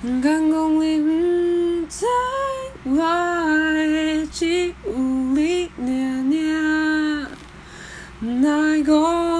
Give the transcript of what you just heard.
敢讲你不知我的只有你尔尔，